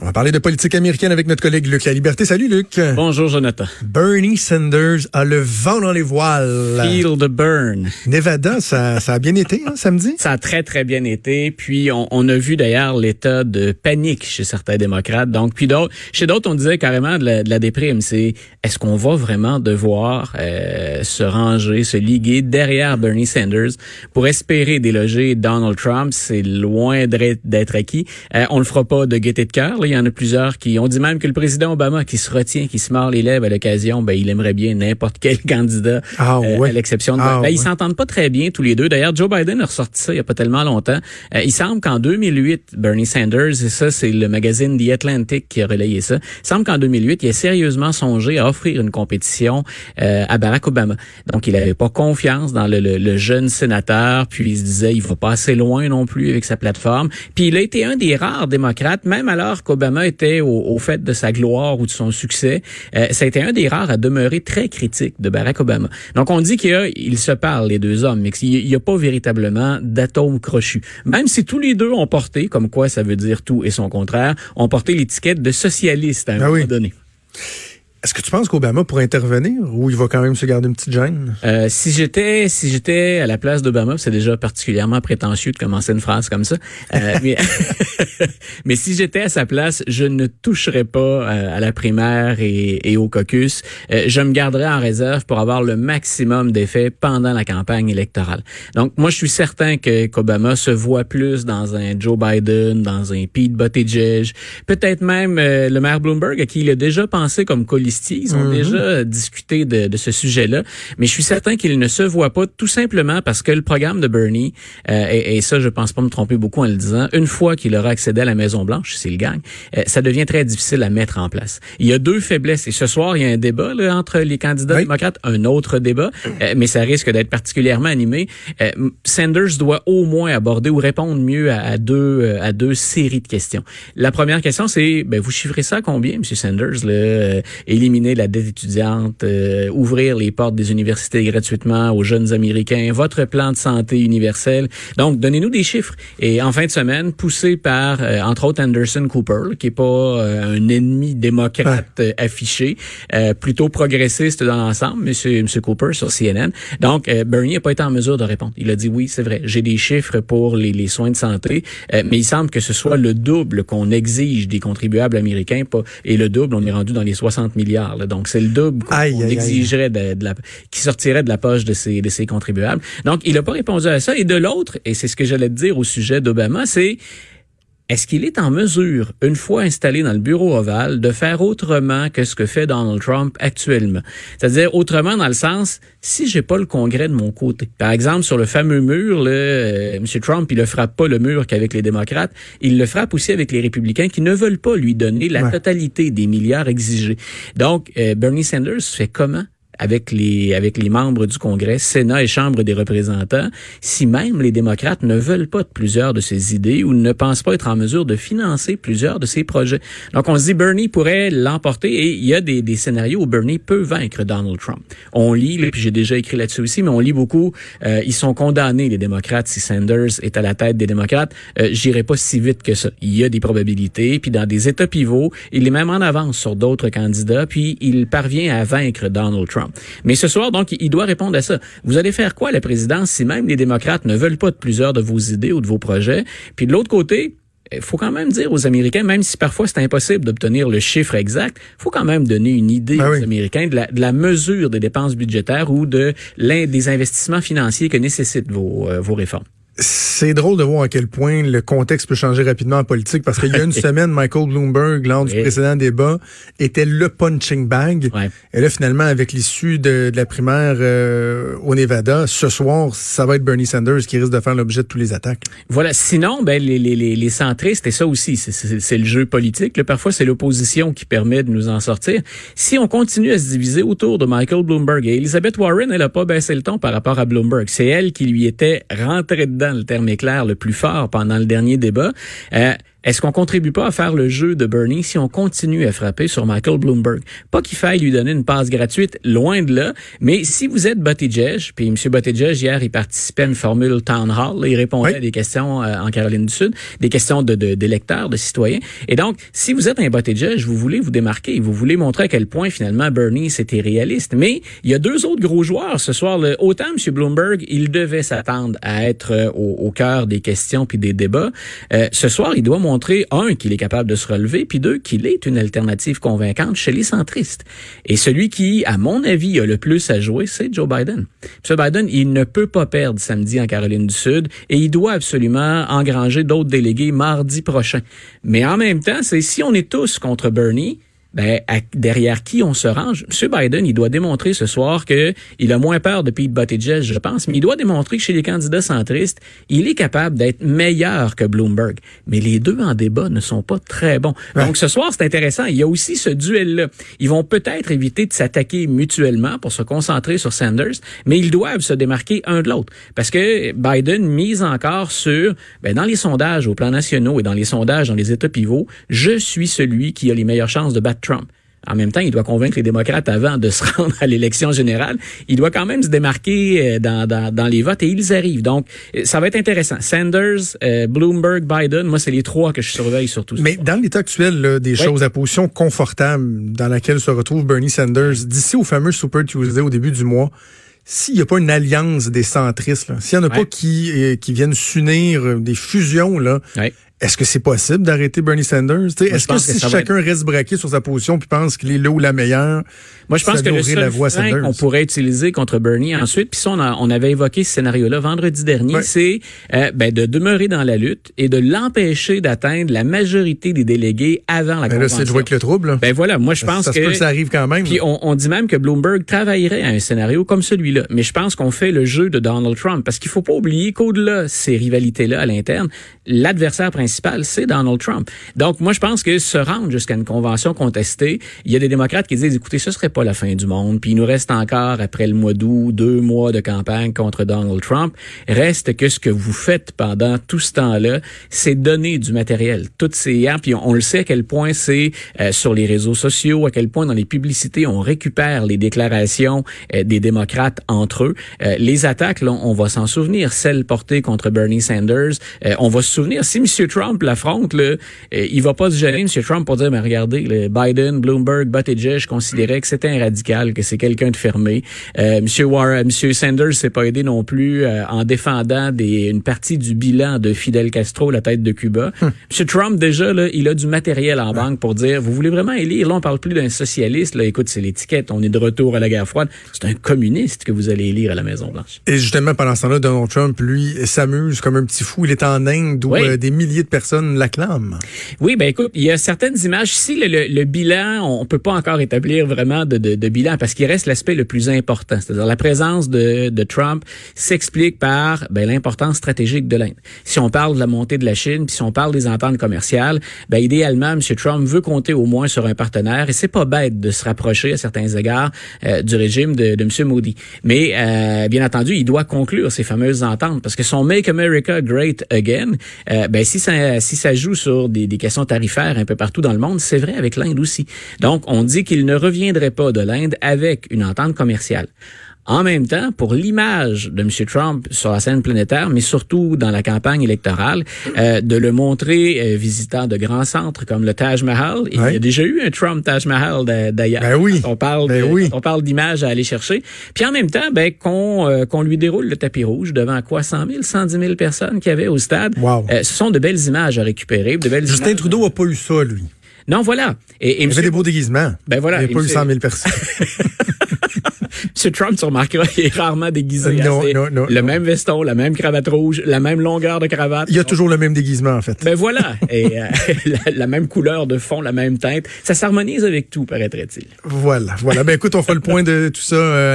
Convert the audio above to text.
On va parler de politique américaine avec notre collègue Luc La Liberté. Salut Luc. Bonjour Jonathan. Bernie Sanders a le vent dans les voiles. Feel the burn. Nevada, ça, ça a bien été hein, samedi? Ça a très très bien été. Puis on, on a vu d'ailleurs l'état de panique chez certains démocrates. Donc puis d'autres, chez d'autres on disait carrément de la, de la déprime. C'est est-ce qu'on va vraiment devoir euh, se ranger, se liguer derrière Bernie Sanders pour espérer déloger Donald Trump? C'est loin d'être acquis. Euh, on le fera pas de gaieté de cœur. Il y en a plusieurs qui ont dit même que le président Obama, qui se retient, qui se mord les lèvres à l'occasion, ben il aimerait bien n'importe quel candidat, ah, euh, ouais. à l'exception de. Ah, ben, ouais. Ils s'entendent pas très bien tous les deux. D'ailleurs, Joe Biden a ressorti ça il y a pas tellement longtemps. Euh, il semble qu'en 2008, Bernie Sanders, et ça c'est le magazine The Atlantic qui a relayé ça, il semble qu'en 2008, il a sérieusement songé à offrir une compétition euh, à Barack Obama. Donc il avait pas confiance dans le, le, le jeune sénateur, puis il se disait il va pas assez loin non plus avec sa plateforme. Puis il a été un des rares démocrates, même alors qu'Obama était au, au, fait de sa gloire ou de son succès, euh, ça a été un des rares à demeurer très critique de Barack Obama. Donc on dit qu'il se parlent les deux hommes, mais qu'il n'y a pas véritablement d'atome crochu. Même si tous les deux ont porté, comme quoi ça veut dire tout et son contraire, ont porté l'étiquette de socialiste à un Ah moment oui. donné. Est-ce que tu penses qu'Obama pourrait intervenir ou il va quand même se garder une petite gêne? Euh, si j'étais si j'étais à la place d'Obama, c'est déjà particulièrement prétentieux de commencer une phrase comme ça. Euh, mais, mais si j'étais à sa place, je ne toucherais pas euh, à la primaire et, et au caucus. Euh, je me garderais en réserve pour avoir le maximum d'effets pendant la campagne électorale. Donc moi, je suis certain que qu'Obama se voit plus dans un Joe Biden, dans un Pete Buttigieg, peut-être même euh, le maire Bloomberg à qui il a déjà pensé comme Ils ont Mhm. déjà discuté de, de ce sujet-là, mais je suis certain qu'il ne se voit pas tout simplement parce que le programme de Bernie, euh, et, et ça, je pense pas me tromper beaucoup en le disant, une fois qu'il aura accédé à la Maison Blanche, s'il gagne, euh, ça devient très difficile à mettre en place. Il y a deux faiblesses et ce soir, il y a un débat là, entre les candidats Oui. démocrates, un autre débat, euh, mais ça risque d'être particulièrement animé. Euh, Sanders doit au moins aborder ou répondre mieux à, à deux euh, à deux séries de questions. La première question, c'est ben vous chiffrez ça à combien, Monsieur Sanders, là, euh, éliminer la dette étudiante, euh, ouvrir les portes des universités gratuitement aux jeunes Américains, votre plan de santé universel. Donc, donnez-nous des chiffres. Et en fin de semaine, poussé par, euh, entre autres, Anderson Cooper, qui est pas euh, un ennemi démocrate euh, affiché, euh, plutôt progressiste dans l'ensemble, Monsieur, Monsieur Cooper sur CNN. Donc, euh, Bernie n'a pas été en mesure de répondre. Il a dit oui, c'est vrai, j'ai des chiffres pour les, les soins de santé, euh, mais il semble que ce soit le double qu'on exige des contribuables américains, pas, et le double, on est rendu dans les 60 milliards. Là. Donc, c'est le double qu'on exigerait de, de la, qui sortirait de la poche de ces, de ces contribuables. Donc, il n'a pas répondu à ça. Et de l'autre, et c'est ce que j'allais te dire au sujet d'Obama, c'est est-ce qu'il est en mesure, une fois installé dans le bureau ovale, de faire autrement que ce que fait Donald Trump actuellement? C'est-à-dire autrement dans le sens, si j'ai pas le Congrès de mon côté. Par exemple, sur le fameux mur, là, euh, M. Trump, il ne frappe pas le mur qu'avec les démocrates, il le frappe aussi avec les républicains qui ne veulent pas lui donner la Ouais. totalité des milliards exigés. Donc, euh, Bernie Sanders fait comment? Avec les avec les membres du Congrès, Sénat et Chambre des représentants, si même les démocrates ne veulent pas de plusieurs de ces idées ou ne pensent pas être en mesure de financer plusieurs de ces projets. Donc on se dit Bernie pourrait l'emporter et il y a des, des scénarios où Bernie peut vaincre Donald Trump. On lit, puis j'ai déjà écrit là-dessus aussi, mais on lit beaucoup, euh, ils sont condamnés les démocrates si Sanders est à la tête des démocrates. Euh, J'irai pas si vite que ça. Il y a des probabilités, puis dans des états pivots, il est même en avance sur d'autres candidats, puis il parvient à vaincre Donald Trump. Mais ce soir, donc, il doit répondre à ça. Vous allez faire quoi, la présidence, si même les démocrates ne veulent pas de plusieurs de vos idées ou de vos projets? Puis de l'autre côté, il faut quand même dire aux Américains, même si parfois c'est impossible d'obtenir le chiffre exact, faut quand même donner une idée Ben aux oui. Américains de la, de la mesure des dépenses budgétaires ou de l'un des investissements financiers que nécessitent vos, euh, vos réformes. C'est drôle de voir à quel point le contexte peut changer rapidement en politique parce qu'il y a une semaine, Michael Bloomberg, lors du Oui. précédent débat, était le punching bag. Ouais. Et là, finalement, avec l'issue de, de la primaire euh, au Nevada, ce soir, ça va être Bernie Sanders qui risque de faire l'objet de toutes les attaques. Voilà. Sinon, ben les, les, les, les centristes, et ça aussi, c'est le jeu politique. là. Parfois, c'est l'opposition qui permet de nous en sortir. Si on continue à se diviser autour de Michael Bloomberg et Elizabeth Warren, elle a pas baissé le ton par rapport à Bloomberg. C'est elle qui lui était rentrée dedans, le terme est clair, le plus fort pendant le dernier débat. Euh, est-ce qu'on contribue pas à faire le jeu de Bernie si on continue à frapper sur Michael Bloomberg? Pas qu'il faille lui donner une passe gratuite, loin de là, mais si vous êtes Buttigieg, puis M. Buttigieg, hier, il participait à une formule Town Hall, il répondait à des questions euh, en Caroline du Sud, des questions de, d'électeurs, de, citoyens. Et donc, si vous êtes un Buttigieg, vous voulez vous démarquer, vous voulez montrer à quel point, finalement, Bernie, c'était réaliste. Mais il y a deux autres gros joueurs ce soir. Là. Autant M. Bloomberg, il devait s'attendre à être euh, au, au cœur des questions puis des débats. Euh, ce soir, il doit montrer, un, qu'il est capable de se relever, puis deux, qu'il est une alternative convaincante chez les centristes. Et celui qui, à mon avis, a le plus à jouer, c'est Joe Biden. M. Biden, il ne peut pas perdre samedi en Caroline du Sud et il doit absolument engranger d'autres délégués mardi prochain. Mais en même temps, c'est si on est tous contre Bernie, ben, derrière qui on se range? M. Biden, il doit démontrer ce soir que il a moins peur de Pete Buttigieg, je pense, mais il doit démontrer que chez les candidats centristes, il est capable d'être meilleur que Bloomberg. Mais les deux en débat ne sont pas très bons. Donc ce soir, c'est intéressant. Il y a aussi ce duel-là. Ils vont peut-être éviter de s'attaquer mutuellement pour se concentrer sur Sanders, mais ils doivent se démarquer un de l'autre. Parce que Biden mise encore sur, ben, dans les sondages au plan nationaux et dans les sondages dans les États pivots, je suis celui qui a les meilleures chances de battre Trump. En même temps, il doit convaincre les démocrates avant de se rendre à l'élection générale. Il doit quand même se démarquer euh, dans, dans, dans, les votes et ils arrivent. Donc, euh, ça va être intéressant. Sanders, euh, Bloomberg, Biden, moi, c'est les trois que je surveille surtout. Mais dans l'état actuel là, des choses à position confortable dans laquelle se retrouve Bernie Sanders, d'ici au fameux Super Tuesday au début du mois, s'il n'y a pas une alliance des centristes, s'il n'y en a pas qui, qui viennent s'unir, des fusions, là, est-ce que c'est possible d'arrêter Bernie Sanders? Est-ce que si chacun reste braqué sur sa position puis pense qu'il est là ou la meilleure, moi je pense que le seul frein qu'on pourrait utiliser contre Bernie ensuite, puis ça on, on, avait évoqué ce scénario-là vendredi dernier, c'est euh, ben, de demeurer dans la lutte et de l'empêcher d'atteindre la majorité des délégués avant la ben convention. Là, c'est jouer avec le trouble. Ben voilà, moi je pense ça, que, se peut que ça arrive quand même. Puis on, on, dit même que Bloomberg travaillerait à un scénario comme celui-là, mais je pense qu'on fait le jeu de Donald Trump parce qu'il faut pas oublier qu'au-delà ces rivalités-là à l'interne, l'adversaire principal c'est Donald Trump. Donc, moi, je pense que se rendre jusqu'à une convention contestée, il y a des démocrates qui disent, écoutez, ce serait pas la fin du monde, puis il nous reste encore, après le mois d'août, deux mois de campagne contre Donald Trump. Reste que ce que vous faites pendant tout ce temps-là, c'est donner du matériel. Toutes ces apps, puis on, le sait à quel point c'est euh, sur les réseaux sociaux, à quel point dans les publicités, on récupère les déclarations euh, des démocrates entre eux. Euh, les attaques, là, on va s'en souvenir. Celles portées contre Bernie Sanders, on va se souvenir. Si M. Trump l'affronte, là, il va pas se gêner, M. Trump, pour dire, mais regardez, le Biden, Bloomberg, Buttigieg, je considérais que c'était un radical, que c'est quelqu'un de fermé. Euh, M. Warren, M. Sanders s'est pas aidé non plus euh, en défendant des, une partie du bilan de Fidel Castro, la tête de Cuba. Hum. M. Trump, déjà, là, il a du matériel en banque pour dire, vous voulez vraiment élire, là, on parle plus d'un socialiste, là, écoute, c'est l'étiquette, on est de retour à la guerre froide. C'est un communiste que vous allez élire à la Maison-Blanche. Et justement, pendant ce temps-là, Donald Trump, lui, s'amuse comme un petit fou. Il est en Inde où euh, des milliers de personnes l'acclament. Oui, ben écoute, il y a certaines images. Ici, le, le, bilan, on peut pas encore établir vraiment de, de, de bilan parce qu'il reste l'aspect le plus important. C'est-à-dire la présence de, de Trump s'explique par ben, l'importance stratégique de l'Inde. Si on parle de la montée de la Chine, puis si on parle des ententes commerciales, ben, idéalement, M. Trump veut compter au moins sur un partenaire et c'est pas bête de se rapprocher à certains égards euh, du régime de, de M. Modi. Mais euh, bien entendu, il doit conclure ces fameuses ententes parce que son Make America Great Again, euh, ben, si ça, si ça joue sur des, des questions tarifaires un peu partout dans le monde, c'est vrai avec l'Inde aussi. Donc, on dit qu'il ne reviendrait pas de l'Inde avec une entente commerciale. En même temps, pour l'image de M. Trump sur la scène planétaire, mais surtout dans la campagne électorale, euh, de le montrer euh, visitant de grands centres comme le Taj Mahal. Il y a déjà eu un Trump Taj Mahal d'ailleurs. Ben oui. On parle, ben oui. on parle d'images à aller chercher. Puis en même temps, ben qu'on euh, qu'on lui déroule le tapis rouge devant quoi? 100 000, 110 000 personnes qu'il y avait au stade. Wow. ce sont de belles images à récupérer, de belles. Justin Trudeau a pas eu ça lui. Non, voilà. Et, et il avait des beaux déguisements. Ben voilà. Il n'a pas eu 100 000 personnes. M. Trump, tu remarqueras, il est rarement déguisé. Non, non, non, le même veston, la même cravate rouge, la même longueur de cravate. Il y a toujours le même déguisement, en fait. Ben voilà. Et euh, la, la, même couleur de fond, la même teinte. Ça s'harmonise avec tout, paraîtrait-il. Voilà, voilà. Ben écoute, on fera le point de tout ça. Euh,